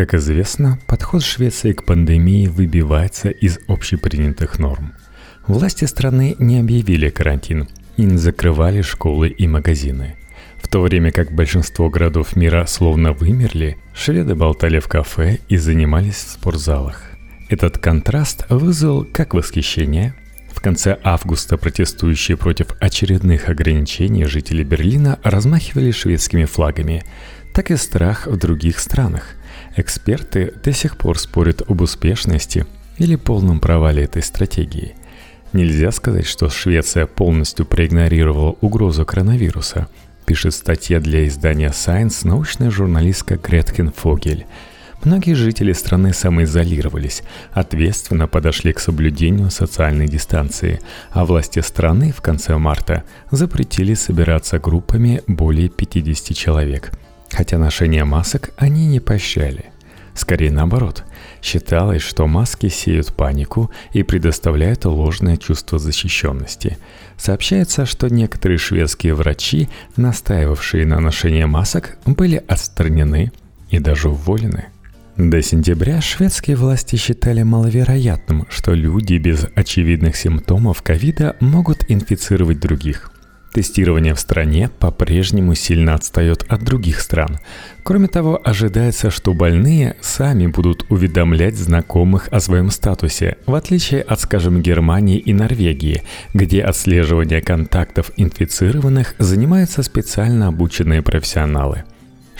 Как известно, подход Швеции к пандемии выбивается из общепринятых норм. Власти страны не объявили карантин и не закрывали школы и магазины. В то время как большинство городов мира словно вымерли, шведы болтали в кафе и занимались в спортзалах. Этот контраст вызвал как восхищение, в конце августа протестующие против очередных ограничений жители Берлина размахивали шведскими флагами, так и страх в других странах. Эксперты до сих пор спорят об успешности или полном провале этой стратегии. Нельзя сказать, что Швеция полностью проигнорировала угрозу коронавируса, пишет статья для издания Science научная журналистка Гретхен Фогель – Многие жители страны самоизолировались, ответственно подошли к соблюдению социальной дистанции, а власти страны в конце марта запретили собираться группами более 50 человек. Хотя ношение масок они не поощряли. Скорее наоборот, считалось, что маски сеют панику и предоставляют ложное чувство защищенности. Сообщается, что некоторые шведские врачи, настаивавшие на ношении масок, были отстранены и даже уволены. До сентября шведские власти считали маловероятным, что люди без очевидных симптомов ковида могут инфицировать других. Тестирование в стране по-прежнему сильно отстает от других стран. Кроме того, ожидается, что больные сами будут уведомлять знакомых о своем статусе, в отличие от, скажем, Германии и Норвегии, где отслеживание контактов инфицированных занимаются специально обученные профессионалы –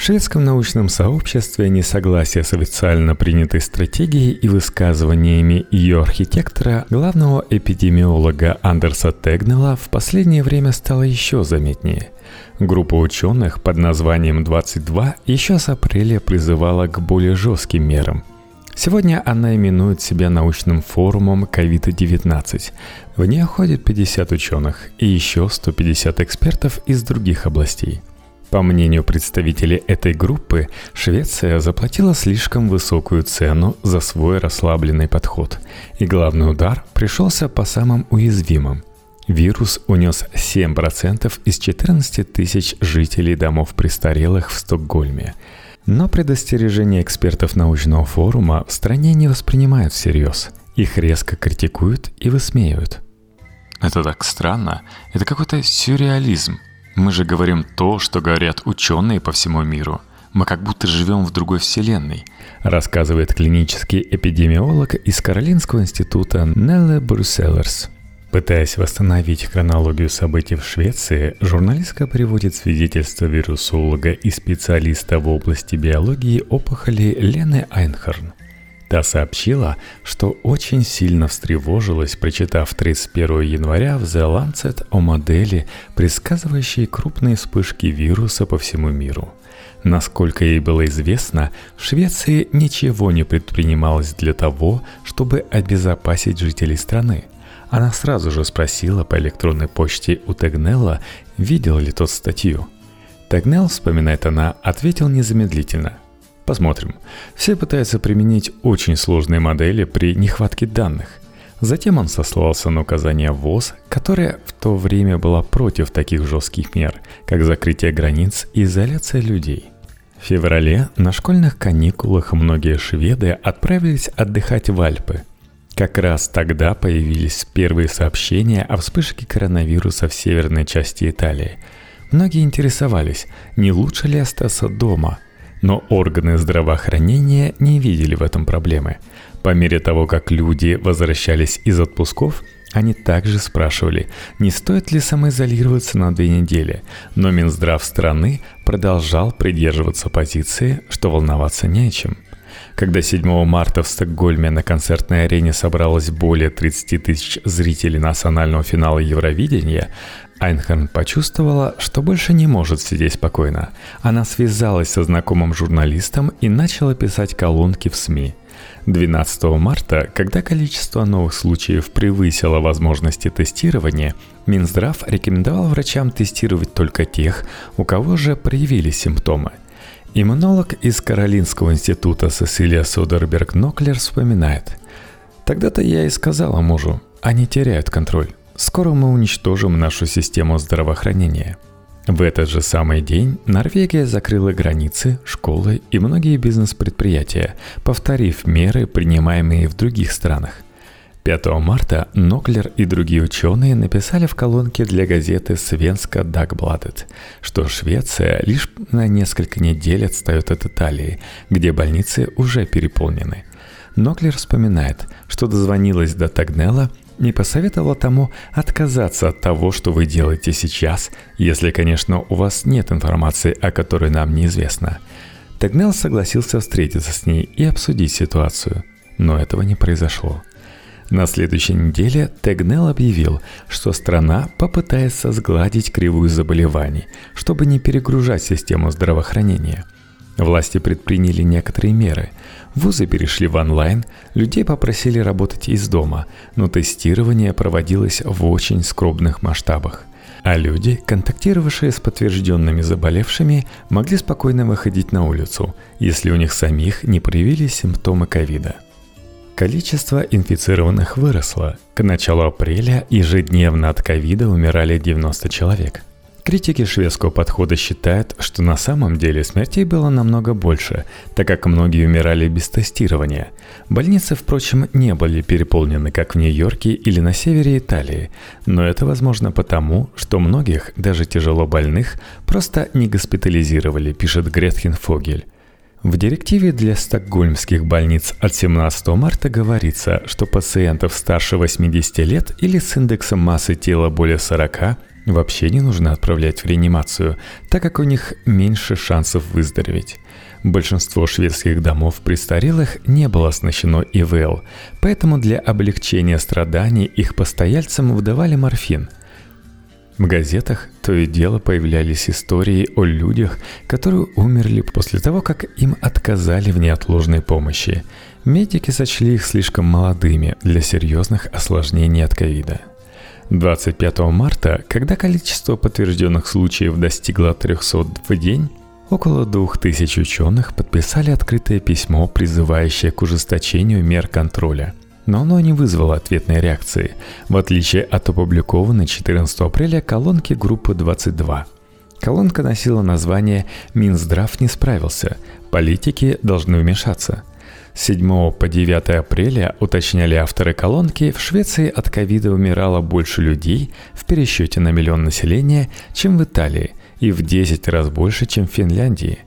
в шведском научном сообществе несогласие с официально принятой стратегией и высказываниями ее архитектора, главного эпидемиолога Андерса Тегнела, в последнее время стало еще заметнее. Группа ученых под названием 22 еще с апреля призывала к более жестким мерам. Сегодня она именует себя научным форумом COVID-19. В нее ходит 50 ученых и еще 150 экспертов из других областей – по мнению представителей этой группы, Швеция заплатила слишком высокую цену за свой расслабленный подход, и главный удар пришелся по самым уязвимым. Вирус унес 7% из 14 тысяч жителей домов престарелых в Стокгольме. Но предостережения экспертов научного форума в стране не воспринимают всерьез. Их резко критикуют и высмеивают. Это так странно. Это какой-то сюрреализм – мы же говорим то, что говорят ученые по всему миру. Мы как будто живем в другой вселенной, рассказывает клинический эпидемиолог из Каролинского института Нелле Брюсселерс. Пытаясь восстановить хронологию событий в Швеции, журналистка приводит свидетельство вирусолога и специалиста в области биологии опухоли Лены Айнхорн. Та сообщила, что очень сильно встревожилась, прочитав 31 января в The Lancet о модели, предсказывающей крупные вспышки вируса по всему миру. Насколько ей было известно, в Швеции ничего не предпринималось для того, чтобы обезопасить жителей страны. Она сразу же спросила по электронной почте у Тегнелла, видел ли тот статью. Тегнелл, вспоминает она, ответил незамедлительно – Посмотрим. Все пытаются применить очень сложные модели при нехватке данных. Затем он сослался на указание ВОЗ, которая в то время была против таких жестких мер, как закрытие границ и изоляция людей. В феврале на школьных каникулах многие шведы отправились отдыхать в Альпы. Как раз тогда появились первые сообщения о вспышке коронавируса в северной части Италии. Многие интересовались, не лучше ли остаться дома – но органы здравоохранения не видели в этом проблемы. По мере того, как люди возвращались из отпусков, они также спрашивали, не стоит ли самоизолироваться на две недели, но Минздрав страны продолжал придерживаться позиции, что волноваться не о чем. Когда 7 марта в Стокгольме на концертной арене собралось более 30 тысяч зрителей национального финала Евровидения, Айнхорн почувствовала, что больше не может сидеть спокойно. Она связалась со знакомым журналистом и начала писать колонки в СМИ. 12 марта, когда количество новых случаев превысило возможности тестирования, Минздрав рекомендовал врачам тестировать только тех, у кого же проявились симптомы. Иммунолог из Каролинского института Сесилия Содерберг-Ноклер вспоминает. «Тогда-то я и сказала мужу, они теряют контроль. Скоро мы уничтожим нашу систему здравоохранения. В этот же самый день Норвегия закрыла границы, школы и многие бизнес-предприятия, повторив меры, принимаемые в других странах. 5 марта Ноклер и другие ученые написали в колонке для газеты «Свенска Дагбладет», что Швеция лишь на несколько недель отстает от Италии, где больницы уже переполнены. Ноклер вспоминает, что дозвонилась до Тагнела не посоветовала тому отказаться от того, что вы делаете сейчас, если, конечно, у вас нет информации, о которой нам неизвестно. Тагнел согласился встретиться с ней и обсудить ситуацию, но этого не произошло. На следующей неделе Тегнел объявил, что страна попытается сгладить кривую заболеваний, чтобы не перегружать систему здравоохранения. Власти предприняли некоторые меры – Вузы перешли в онлайн, людей попросили работать из дома, но тестирование проводилось в очень скромных масштабах. А люди, контактировавшие с подтвержденными заболевшими, могли спокойно выходить на улицу, если у них самих не проявились симптомы ковида. Количество инфицированных выросло. К началу апреля ежедневно от ковида умирали 90 человек – Критики шведского подхода считают, что на самом деле смертей было намного больше, так как многие умирали без тестирования. Больницы, впрочем, не были переполнены, как в Нью-Йорке или на севере Италии, но это возможно потому, что многих, даже тяжело больных, просто не госпитализировали, пишет Гретхен Фогель. В директиве для стокгольмских больниц от 17 марта говорится, что пациентов старше 80 лет или с индексом массы тела более 40 вообще не нужно отправлять в реанимацию, так как у них меньше шансов выздороветь. Большинство шведских домов престарелых не было оснащено ИВЛ, поэтому для облегчения страданий их постояльцам выдавали морфин. В газетах то и дело появлялись истории о людях, которые умерли после того, как им отказали в неотложной помощи. Медики сочли их слишком молодыми для серьезных осложнений от ковида – 25 марта, когда количество подтвержденных случаев достигло 300 в день, около 2000 ученых подписали открытое письмо, призывающее к ужесточению мер контроля. Но оно не вызвало ответной реакции, в отличие от опубликованной 14 апреля колонки группы 22. Колонка носила название «Минздрав не справился. Политики должны вмешаться». С 7 по 9 апреля, уточняли авторы колонки, в Швеции от ковида умирало больше людей в пересчете на миллион населения, чем в Италии, и в 10 раз больше, чем в Финляндии.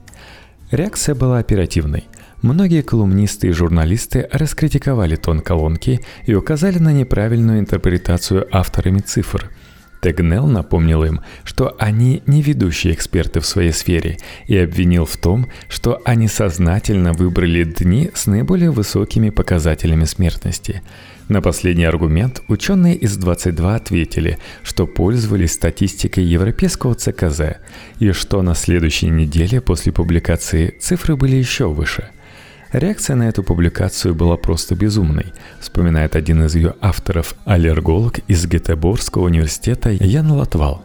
Реакция была оперативной. Многие колумнисты и журналисты раскритиковали тон колонки и указали на неправильную интерпретацию авторами цифр – Тегнел напомнил им, что они не ведущие эксперты в своей сфере и обвинил в том, что они сознательно выбрали дни с наиболее высокими показателями смертности. На последний аргумент ученые из 22 ответили, что пользовались статистикой европейского ЦКЗ и что на следующей неделе после публикации цифры были еще выше. Реакция на эту публикацию была просто безумной, вспоминает один из ее авторов, аллерголог из Гетеборгского университета Ян Латвал.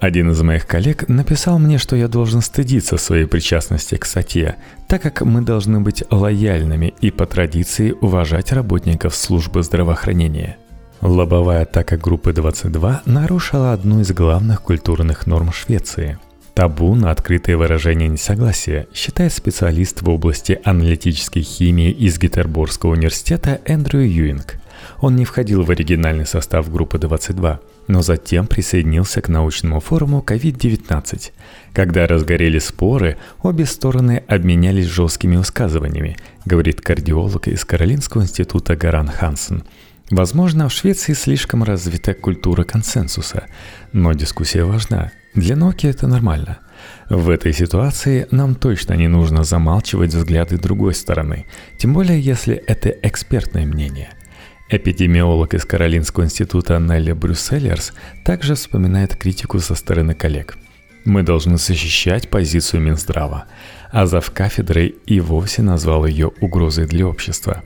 Один из моих коллег написал мне, что я должен стыдиться своей причастности к статье, так как мы должны быть лояльными и по традиции уважать работников службы здравоохранения. Лобовая атака группы 22 нарушила одну из главных культурных норм Швеции – Табу на открытое выражение несогласия считает специалист в области аналитической химии из Гетерборгского университета Эндрю Юинг. Он не входил в оригинальный состав группы 22, но затем присоединился к научному форуму COVID-19. Когда разгорелись споры, обе стороны обменялись жесткими высказываниями, говорит кардиолог из Каролинского института Гаран Хансен. Возможно, в Швеции слишком развита культура консенсуса, но дискуссия важна, для Nokia это нормально. В этой ситуации нам точно не нужно замалчивать взгляды другой стороны, тем более если это экспертное мнение. Эпидемиолог из Каролинского института Нелли Брюсселерс также вспоминает критику со стороны коллег. Мы должны защищать позицию Минздрава, а зав кафедрой и вовсе назвал ее угрозой для общества.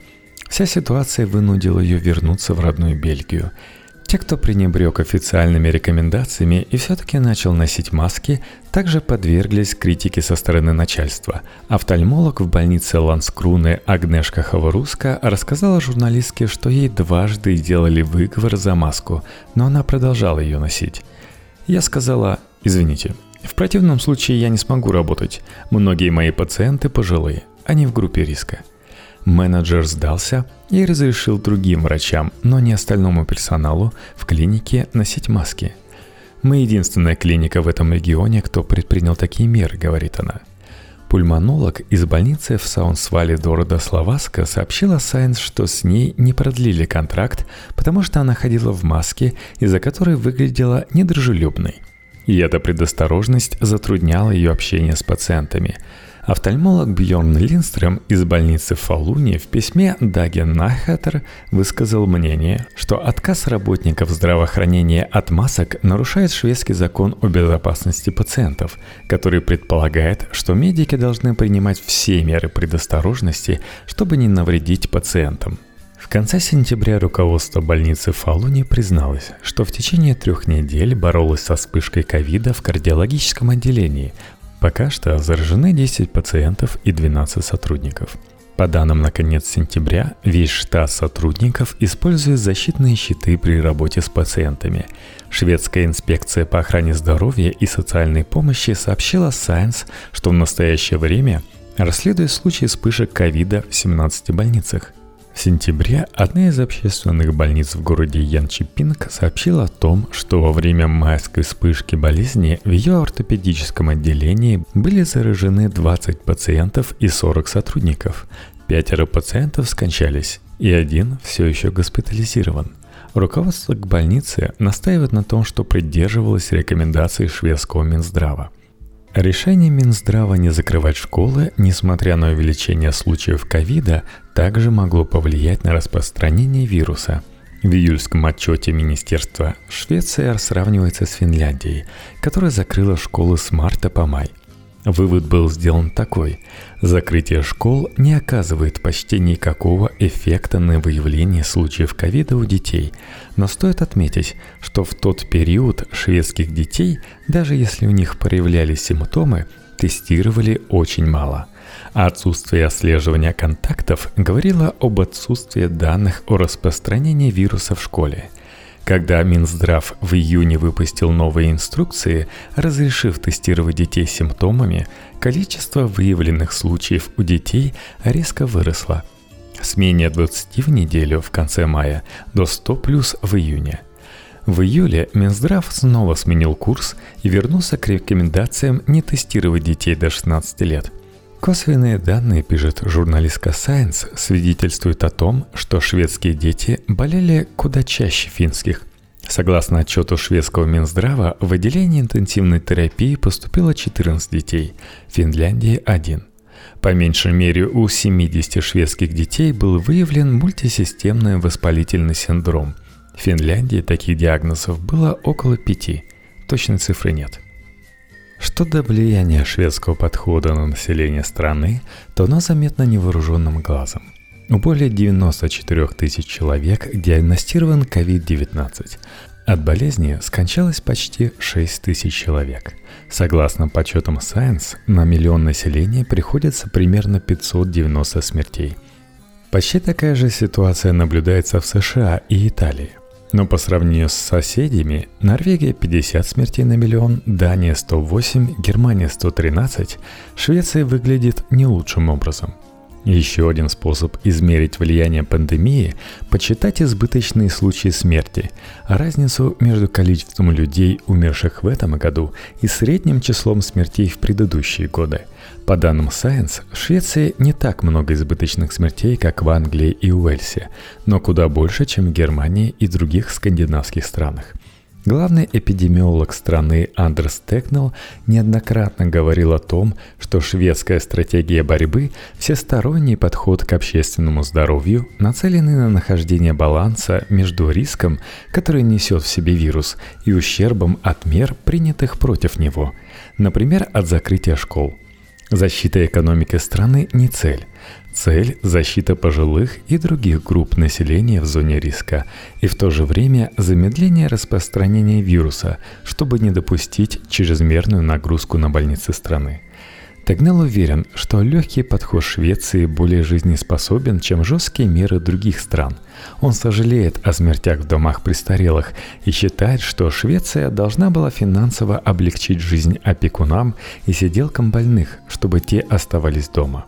Вся ситуация вынудила ее вернуться в родную Бельгию – те, кто пренебрег официальными рекомендациями и все-таки начал носить маски, также подверглись критике со стороны начальства. Офтальмолог в больнице Ланскруны Агнешка Хаваруска рассказала журналистке, что ей дважды делали выговор за маску, но она продолжала ее носить. Я сказала, извините, В противном случае я не смогу работать. Многие мои пациенты пожилые, они в группе риска. Менеджер сдался и разрешил другим врачам, но не остальному персоналу в клинике носить маски. Мы единственная клиника в этом регионе, кто предпринял такие меры, говорит она. Пульмонолог из больницы в Саунсвале города Словаска сообщила Сайенс, что с ней не продлили контракт, потому что она ходила в маске, из-за которой выглядела недружелюбной – и эта предосторожность затрудняла ее общение с пациентами. Офтальмолог Бьорн Линстрем из больницы в Фалуне в письме Даге Нахатер высказал мнение, что отказ работников здравоохранения от масок нарушает шведский закон о безопасности пациентов, который предполагает, что медики должны принимать все меры предосторожности, чтобы не навредить пациентам. В конце сентября руководство больницы Фалуни призналось, что в течение трех недель боролось со вспышкой ковида в кардиологическом отделении. Пока что заражены 10 пациентов и 12 сотрудников. По данным на конец сентября, весь штат сотрудников использует защитные щиты при работе с пациентами. Шведская инспекция по охране здоровья и социальной помощи сообщила Science, что в настоящее время расследует случаи вспышек ковида в 17 больницах – в сентябре одна из общественных больниц в городе Янчипинг сообщила о том, что во время майской вспышки болезни в ее ортопедическом отделении были заражены 20 пациентов и 40 сотрудников. Пятеро пациентов скончались, и один все еще госпитализирован. Руководство к больнице настаивает на том, что придерживалось рекомендаций шведского Минздрава – Решение Минздрава не закрывать школы, несмотря на увеличение случаев ковида, также могло повлиять на распространение вируса. В июльском отчете Министерства Швеция сравнивается с Финляндией, которая закрыла школы с марта по май – Вывод был сделан такой. Закрытие школ не оказывает почти никакого эффекта на выявление случаев ковида у детей. Но стоит отметить, что в тот период шведских детей, даже если у них проявлялись симптомы, тестировали очень мало. А отсутствие отслеживания контактов говорило об отсутствии данных о распространении вируса в школе – когда Минздрав в июне выпустил новые инструкции, разрешив тестировать детей симптомами, количество выявленных случаев у детей резко выросло. С менее 20 в неделю в конце мая до 100 плюс в июне. В июле Минздрав снова сменил курс и вернулся к рекомендациям не тестировать детей до 16 лет – Косвенные данные, пишет журналистка Science, свидетельствуют о том, что шведские дети болели куда чаще финских. Согласно отчету шведского Минздрава, в отделение интенсивной терапии поступило 14 детей, в Финляндии – один. По меньшей мере у 70 шведских детей был выявлен мультисистемный воспалительный синдром. В Финляндии таких диагнозов было около пяти. Точной цифры нет. Что до влияния шведского подхода на население страны, то оно заметно невооруженным глазом. У более 94 тысяч человек диагностирован COVID-19. От болезни скончалось почти 6 тысяч человек. Согласно подсчетам Science, на миллион населения приходится примерно 590 смертей. Почти такая же ситуация наблюдается в США и Италии – но по сравнению с соседями, Норвегия 50 смертей на миллион, Дания 108, Германия 113, Швеция выглядит не лучшим образом. Еще один способ измерить влияние пандемии – почитать избыточные случаи смерти, разницу между количеством людей, умерших в этом году, и средним числом смертей в предыдущие годы – по данным Science, в Швеции не так много избыточных смертей, как в Англии и Уэльсе, но куда больше, чем в Германии и других скандинавских странах. Главный эпидемиолог страны Андрес Текнел неоднократно говорил о том, что шведская стратегия борьбы, всесторонний подход к общественному здоровью, нацеленный на нахождение баланса между риском, который несет в себе вирус, и ущербом от мер, принятых против него, например, от закрытия школ – Защита экономики страны не цель. Цель – защита пожилых и других групп населения в зоне риска, и в то же время замедление распространения вируса, чтобы не допустить чрезмерную нагрузку на больницы страны. Тегнел уверен, что легкий подход Швеции более жизнеспособен, чем жесткие меры других стран. Он сожалеет о смертях в домах престарелых и считает, что Швеция должна была финансово облегчить жизнь опекунам и сиделкам больных, чтобы те оставались дома.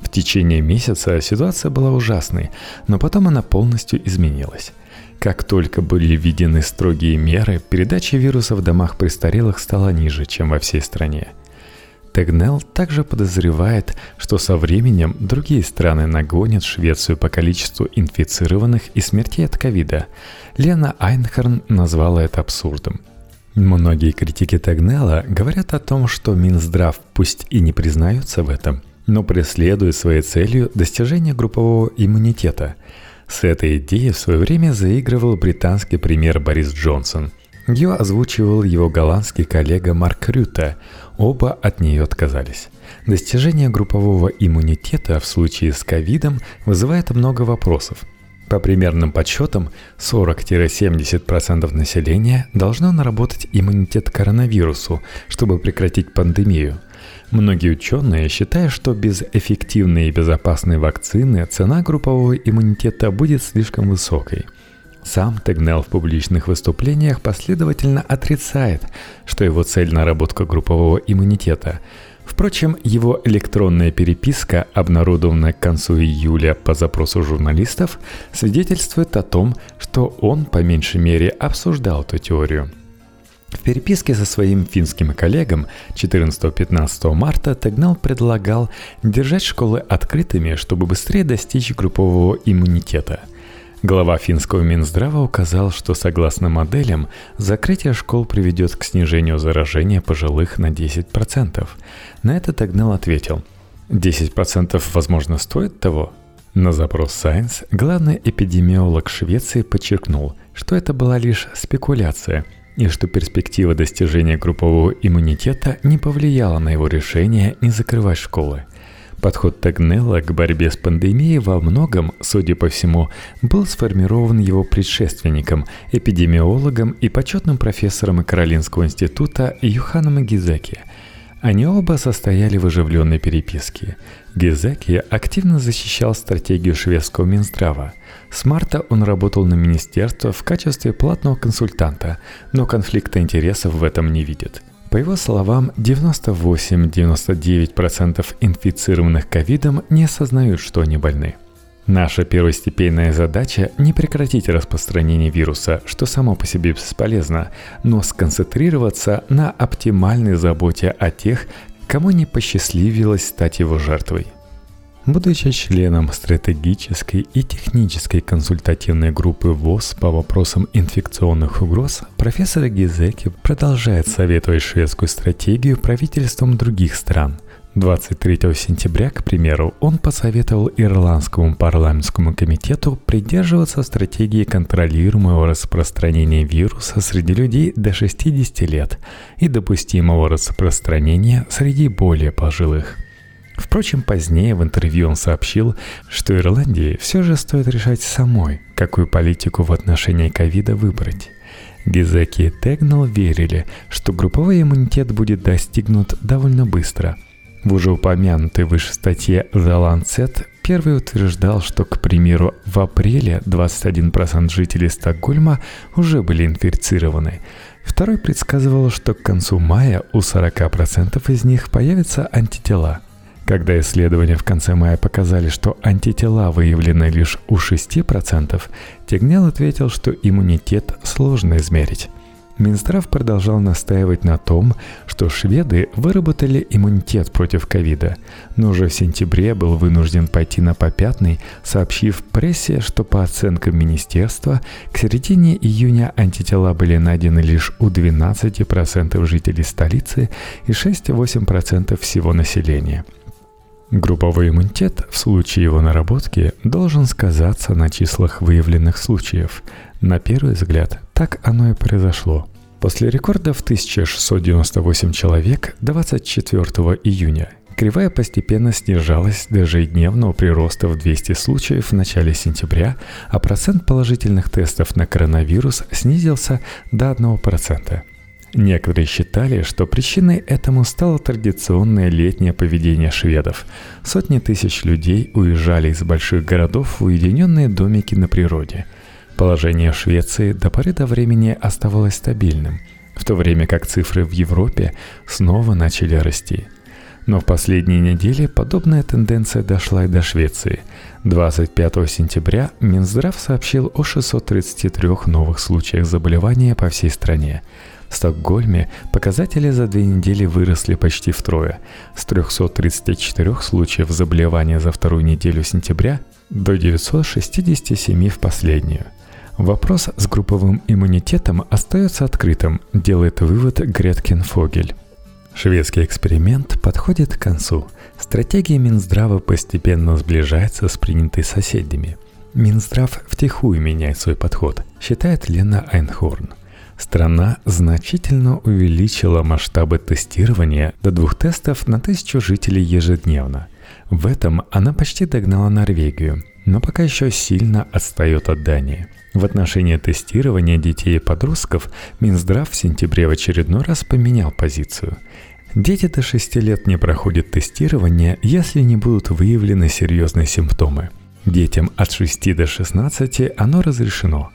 В течение месяца ситуация была ужасной, но потом она полностью изменилась. Как только были введены строгие меры, передача вируса в домах престарелых стала ниже, чем во всей стране – Тегнел также подозревает, что со временем другие страны нагонят Швецию по количеству инфицированных и смертей от ковида. Лена Айнхорн назвала это абсурдом. Многие критики Тегнела говорят о том, что Минздрав пусть и не признается в этом, но преследует своей целью достижение группового иммунитета. С этой идеей в свое время заигрывал британский премьер Борис Джонсон. Ее озвучивал его голландский коллега Марк Рюта – Оба от нее отказались. Достижение группового иммунитета в случае с ковидом вызывает много вопросов. По примерным подсчетам, 40-70% населения должно наработать иммунитет к коронавирусу, чтобы прекратить пандемию. Многие ученые считают, что без эффективной и безопасной вакцины цена группового иммунитета будет слишком высокой – сам Тегнел в публичных выступлениях последовательно отрицает, что его цель – наработка группового иммунитета. Впрочем, его электронная переписка, обнародованная к концу июля по запросу журналистов, свидетельствует о том, что он по меньшей мере обсуждал эту теорию. В переписке со своим финским коллегом 14-15 марта Тегнал предлагал держать школы открытыми, чтобы быстрее достичь группового иммунитета – Глава финского Минздрава указал, что согласно моделям, закрытие школ приведет к снижению заражения пожилых на 10%. На это Тагнел ответил, 10% возможно стоит того? На запрос Science главный эпидемиолог Швеции подчеркнул, что это была лишь спекуляция и что перспектива достижения группового иммунитета не повлияла на его решение не закрывать школы. Подход Тагнелла к борьбе с пандемией во многом, судя по всему, был сформирован его предшественником, эпидемиологом и почетным профессором Каролинского института Юханом Гизеки. Они оба состояли в оживленной переписке. Гизеки активно защищал стратегию шведского Минздрава. С марта он работал на министерство в качестве платного консультанта, но конфликта интересов в этом не видит – по его словам, 98-99% инфицированных ковидом не осознают, что они больны. Наша первостепенная задача – не прекратить распространение вируса, что само по себе бесполезно, но сконцентрироваться на оптимальной заботе о тех, кому не посчастливилось стать его жертвой – Будучи членом стратегической и технической консультативной группы ВОЗ по вопросам инфекционных угроз, профессор Гизеки продолжает советовать шведскую стратегию правительствам других стран. 23 сентября, к примеру, он посоветовал Ирландскому парламентскому комитету придерживаться стратегии контролируемого распространения вируса среди людей до 60 лет и допустимого распространения среди более пожилых – Впрочем, позднее в интервью он сообщил, что Ирландии все же стоит решать самой, какую политику в отношении ковида выбрать. Гизеки и Тегнал верили, что групповой иммунитет будет достигнут довольно быстро. В уже упомянутой выше статье The Lancet первый утверждал, что, к примеру, в апреле 21% жителей Стокгольма уже были инфицированы. Второй предсказывал, что к концу мая у 40% из них появятся антитела – когда исследования в конце мая показали, что антитела выявлены лишь у 6%, Тегнел ответил, что иммунитет сложно измерить. Минздрав продолжал настаивать на том, что шведы выработали иммунитет против ковида, но уже в сентябре был вынужден пойти на попятный, сообщив прессе, что по оценкам министерства к середине июня антитела были найдены лишь у 12% жителей столицы и 6-8% всего населения – Групповой иммунитет в случае его наработки должен сказаться на числах выявленных случаев. На первый взгляд, так оно и произошло. После рекорда в 1698 человек 24 июня кривая постепенно снижалась до ежедневного прироста в 200 случаев в начале сентября, а процент положительных тестов на коронавирус снизился до 1%. Некоторые считали, что причиной этому стало традиционное летнее поведение шведов. Сотни тысяч людей уезжали из больших городов в уединенные домики на природе. Положение Швеции до поры до времени оставалось стабильным, в то время как цифры в Европе снова начали расти – но в последние недели подобная тенденция дошла и до Швеции. 25 сентября Минздрав сообщил о 633 новых случаях заболевания по всей стране. В Стокгольме показатели за две недели выросли почти втрое, с 334 случаев заболевания за вторую неделю сентября до 967 в последнюю. Вопрос с групповым иммунитетом остается открытым, делает вывод Греткин Фогель. Шведский эксперимент подходит к концу. Стратегия Минздрава постепенно сближается с принятой соседями. Минздрав втихую меняет свой подход, считает Лена Айнхорн. Страна значительно увеличила масштабы тестирования до двух тестов на тысячу жителей ежедневно. В этом она почти догнала Норвегию, но пока еще сильно отстает от Дании – в отношении тестирования детей и подростков Минздрав в сентябре в очередной раз поменял позицию. Дети до 6 лет не проходят тестирование, если не будут выявлены серьезные симптомы. Детям от 6 до 16 оно разрешено.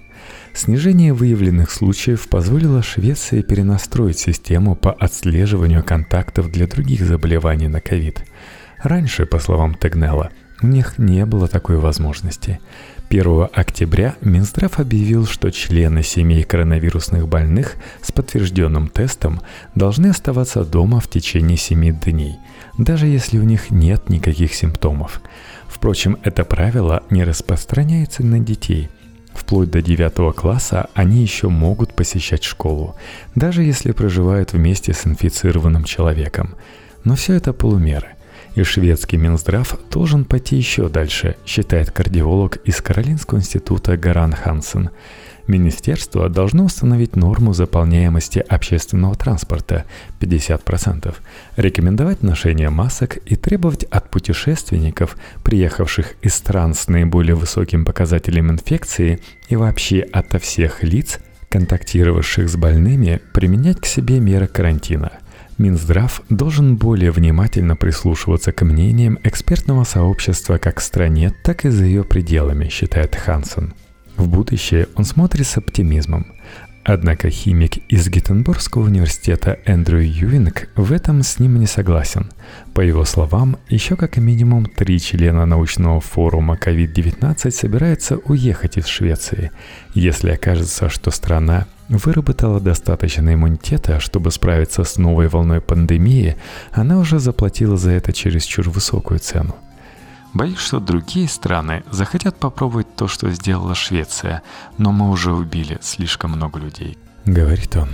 Снижение выявленных случаев позволило Швеции перенастроить систему по отслеживанию контактов для других заболеваний на ковид. Раньше, по словам Тегнелла, у них не было такой возможности – 1 октября Минздрав объявил, что члены семей коронавирусных больных с подтвержденным тестом должны оставаться дома в течение 7 дней, даже если у них нет никаких симптомов. Впрочем, это правило не распространяется на детей. Вплоть до 9 класса они еще могут посещать школу, даже если проживают вместе с инфицированным человеком. Но все это полумеры. И шведский Минздрав должен пойти еще дальше, считает кардиолог из Каролинского института Гаран Хансен. Министерство должно установить норму заполняемости общественного транспорта 50%, рекомендовать ношение масок и требовать от путешественников, приехавших из стран с наиболее высоким показателем инфекции и вообще ото всех лиц, контактировавших с больными, применять к себе меры карантина – Минздрав должен более внимательно прислушиваться к мнениям экспертного сообщества как в стране, так и за ее пределами, считает Хансен. В будущее он смотрит с оптимизмом. Однако химик из Геттенбургского университета Эндрю Юинг в этом с ним не согласен. По его словам, еще как минимум три члена научного форума COVID-19 собираются уехать из Швеции, если окажется, что страна выработала достаточно иммунитета, чтобы справиться с новой волной пандемии, она уже заплатила за это чересчур высокую цену. Боюсь, что другие страны захотят попробовать то, что сделала Швеция, но мы уже убили слишком много людей. Говорит он.